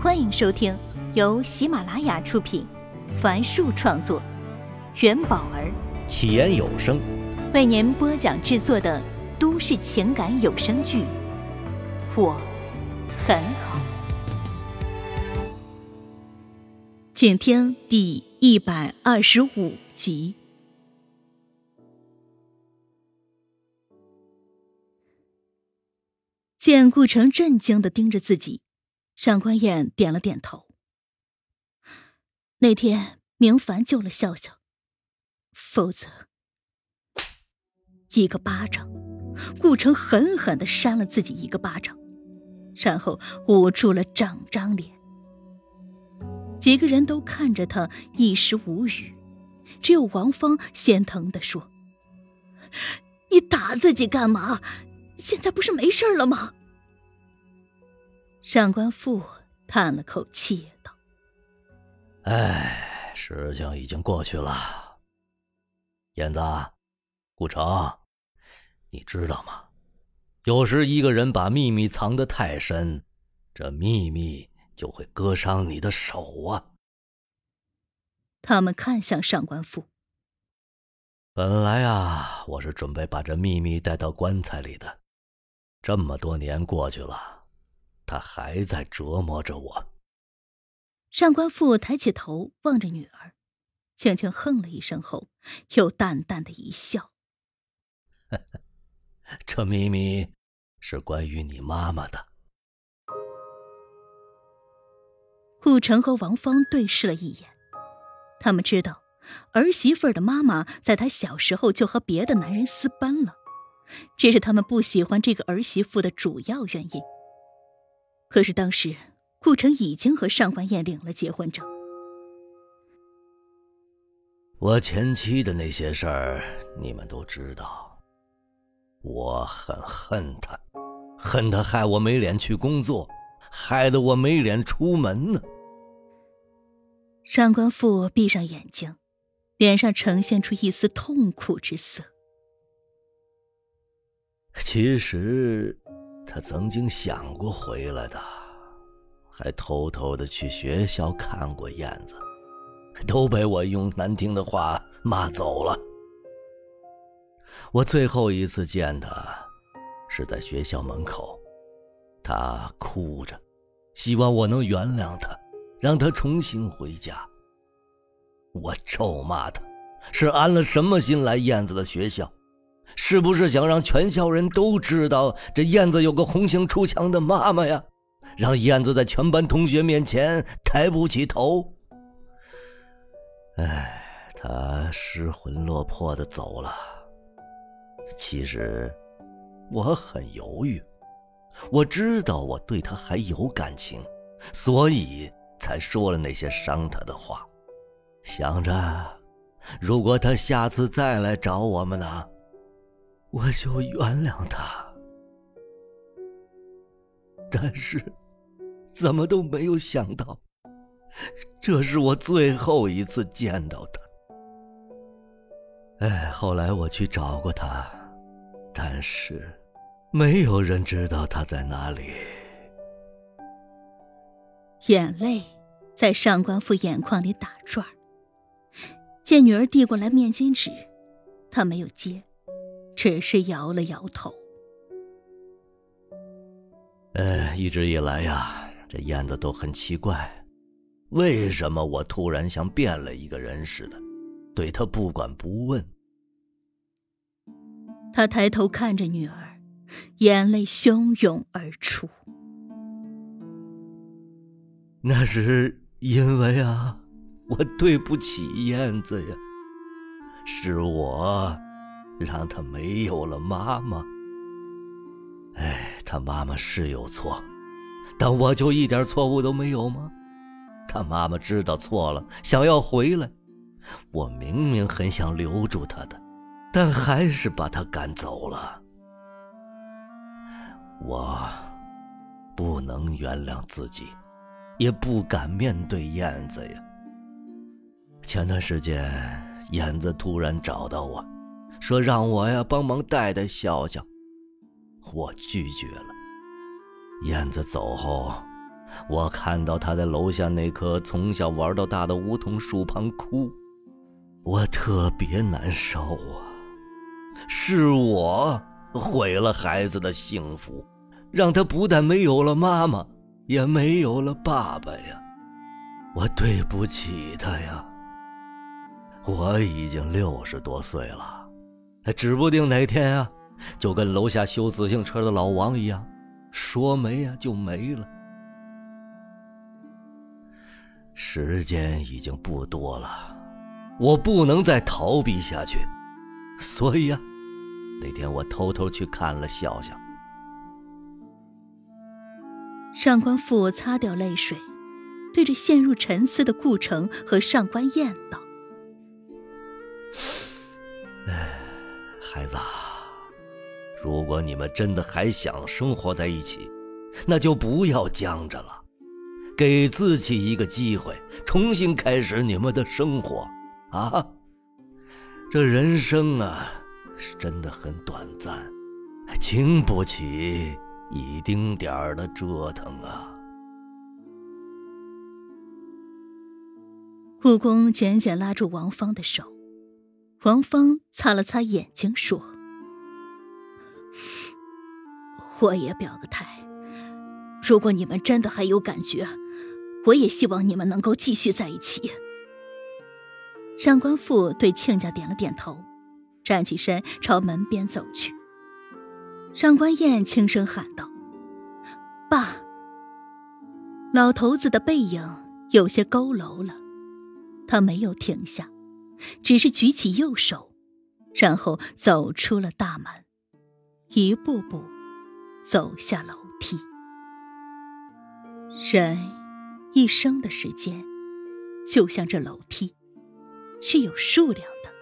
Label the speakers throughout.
Speaker 1: 欢迎收听由喜马拉雅出品，凡树创作，元宝儿
Speaker 2: 起言有声
Speaker 1: 为您播讲制作的都市情感有声剧《我很好》，请听第一百二十五集。见顾城震惊的盯着自己。上官燕点了点头。那天明凡救了笑笑，否则一个巴掌，顾城狠狠的扇了自己一个巴掌，然后捂住了整张脸。几个人都看着他，一时无语，只有王芳心疼的说：“你打自己干嘛？现在不是没事了吗？”上官富叹了口气道：“
Speaker 2: 哎，事情已经过去了。燕子，顾城，你知道吗？有时一个人把秘密藏得太深，这秘密就会割伤你的手啊。”
Speaker 1: 他们看向上官富。
Speaker 2: 本来啊，我是准备把这秘密带到棺材里的。这么多年过去了。他还在折磨着我。
Speaker 1: 上官父抬起头望着女儿，轻轻哼了一声后，又淡淡的一笑：“
Speaker 2: 这秘密是关于你妈妈的。”
Speaker 1: 顾城和王芳对视了一眼，他们知道儿媳妇的妈妈在她小时候就和别的男人私奔了，这是他们不喜欢这个儿媳妇的主要原因。可是当时，顾城已经和上官燕领了结婚证。
Speaker 2: 我前妻的那些事儿，你们都知道。我很恨他，恨他害我没脸去工作，害得我没脸出门呢。
Speaker 1: 上官父闭上眼睛，脸上呈现出一丝痛苦之色。
Speaker 2: 其实。他曾经想过回来的，还偷偷的去学校看过燕子，都被我用难听的话骂走了。我最后一次见他，是在学校门口，他哭着，希望我能原谅他，让他重新回家。我咒骂他，是安了什么心来燕子的学校？是不是想让全校人都知道这燕子有个红杏出墙的妈妈呀？让燕子在全班同学面前抬不起头？哎，他失魂落魄的走了。其实我很犹豫，我知道我对他还有感情，所以才说了那些伤他的话，想着如果他下次再来找我们呢？我就原谅他，但是怎么都没有想到，这是我最后一次见到他。哎，后来我去找过他，但是没有人知道他在哪里。
Speaker 1: 眼泪在上官父眼眶里打转见女儿递过来面巾纸，他没有接。只是摇了摇头。
Speaker 2: 呃，一直以来呀，这燕子都很奇怪，为什么我突然像变了一个人似的，对她不管不问。
Speaker 1: 他抬头看着女儿，眼泪汹涌而出。
Speaker 2: 那是因为啊，我对不起燕子呀，是我。让他没有了妈妈。哎，他妈妈是有错，但我就一点错误都没有吗？他妈妈知道错了，想要回来，我明明很想留住他的，但还是把他赶走了。我不能原谅自己，也不敢面对燕子呀。前段时间，燕子突然找到我。说让我呀帮忙带带笑笑，我拒绝了。燕子走后，我看到他在楼下那棵从小玩到大的梧桐树旁哭，我特别难受啊！是我毁了孩子的幸福，让他不但没有了妈妈，也没有了爸爸呀！我对不起他呀！我已经六十多岁了，指不定哪天啊，就跟楼下修自行车的老王一样，说没呀就没了。时间已经不多了，我不能再逃避下去，所以呀，那天我偷偷去看了笑笑。
Speaker 1: 上官父擦掉泪水，对着陷入沉思的顾城和上官燕道：“
Speaker 2: 哎，孩子，如果你们真的还想生活在一起，那就不要僵着了。”给自己一个机会，重新开始你们的生活，啊！这人生啊，是真的很短暂，经不起一丁点儿的折腾啊！
Speaker 1: 护公简简拉住王芳的手，王芳擦了擦眼睛，说：“我也表个态，如果你们真的还有感觉。”我也希望你们能够继续在一起。上官父对亲家点了点头，站起身朝门边走去。上官燕轻声喊道：“爸。”老头子的背影有些佝偻了，他没有停下，只是举起右手，然后走出了大门，一步步走下楼梯。人。一生的时间，就像这楼梯，是有数量的。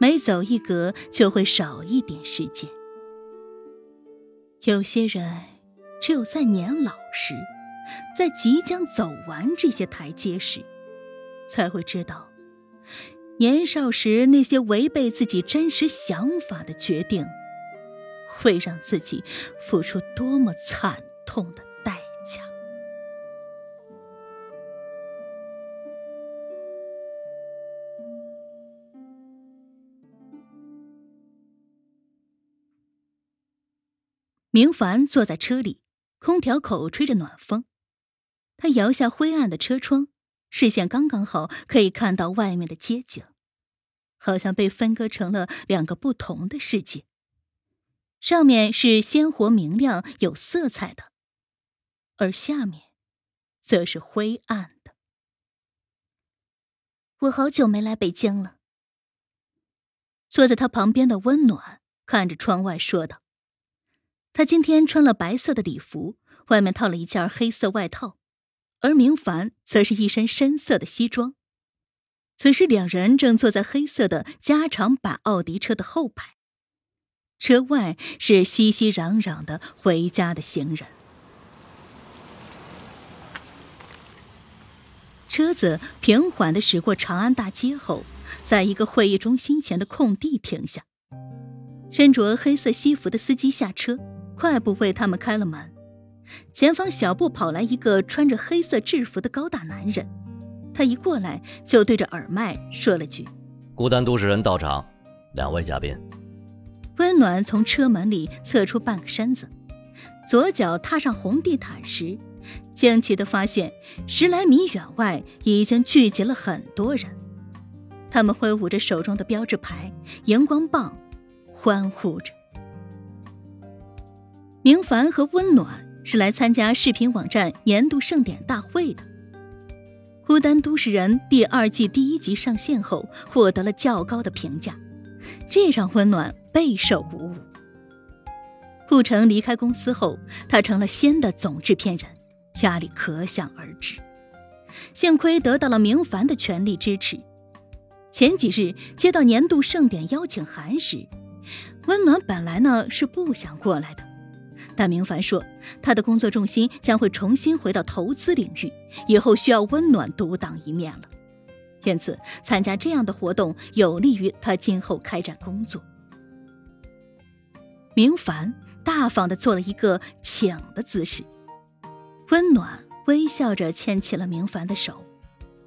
Speaker 1: 每走一格，就会少一点时间。有些人，只有在年老时，在即将走完这些台阶时，才会知道，年少时那些违背自己真实想法的决定，会让自己付出多么惨痛的代价。明凡坐在车里，空调口吹着暖风。他摇下灰暗的车窗，视线刚刚好可以看到外面的街景，好像被分割成了两个不同的世界。上面是鲜活明亮、有色彩的，而下面，则是灰暗的。我好久没来北京了。坐在他旁边的温暖看着窗外说道。他今天穿了白色的礼服，外面套了一件黑色外套，而明凡则是一身深色的西装。此时，两人正坐在黑色的加长版奥迪车的后排，车外是熙熙攘攘的回家的行人。车子平缓的驶过长安大街后，在一个会议中心前的空地停下，身着黑色西服的司机下车。快步为他们开了门，前方小步跑来一个穿着黑色制服的高大男人，他一过来就对着耳麦说了句：“
Speaker 2: 孤单都市人到场，两位嘉宾。”
Speaker 1: 温暖从车门里侧出半个身子，左脚踏上红地毯时，惊奇的发现十来米远外已经聚集了很多人，他们挥舞着手中的标志牌、荧光棒，欢呼着。明凡和温暖是来参加视频网站年度盛典大会的。《孤单都市人》第二季第一集上线后，获得了较高的评价，这让温暖备受鼓舞。顾城离开公司后，他成了新的总制片人，压力可想而知。幸亏得到了明凡的全力支持。前几日接到年度盛典邀请函时，温暖本来呢是不想过来的。但明凡说，他的工作重心将会重新回到投资领域，以后需要温暖独当一面了。因此，参加这样的活动有利于他今后开展工作。明凡大方的做了一个请的姿势，温暖微笑着牵起了明凡的手，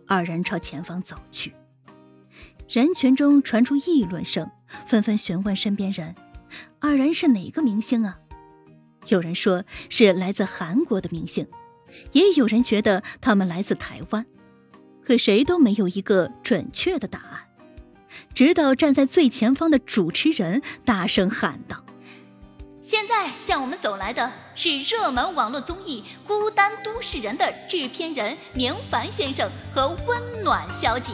Speaker 1: 二人朝前方走去。人群中传出议论声，纷纷询问身边人：“二人是哪个明星啊？”有人说是来自韩国的明星，也有人觉得他们来自台湾，可谁都没有一个准确的答案。直到站在最前方的主持人大声喊道：“
Speaker 3: 现在向我们走来的是热门网络综艺《孤单都市人》的制片人明凡先生和温暖小姐。”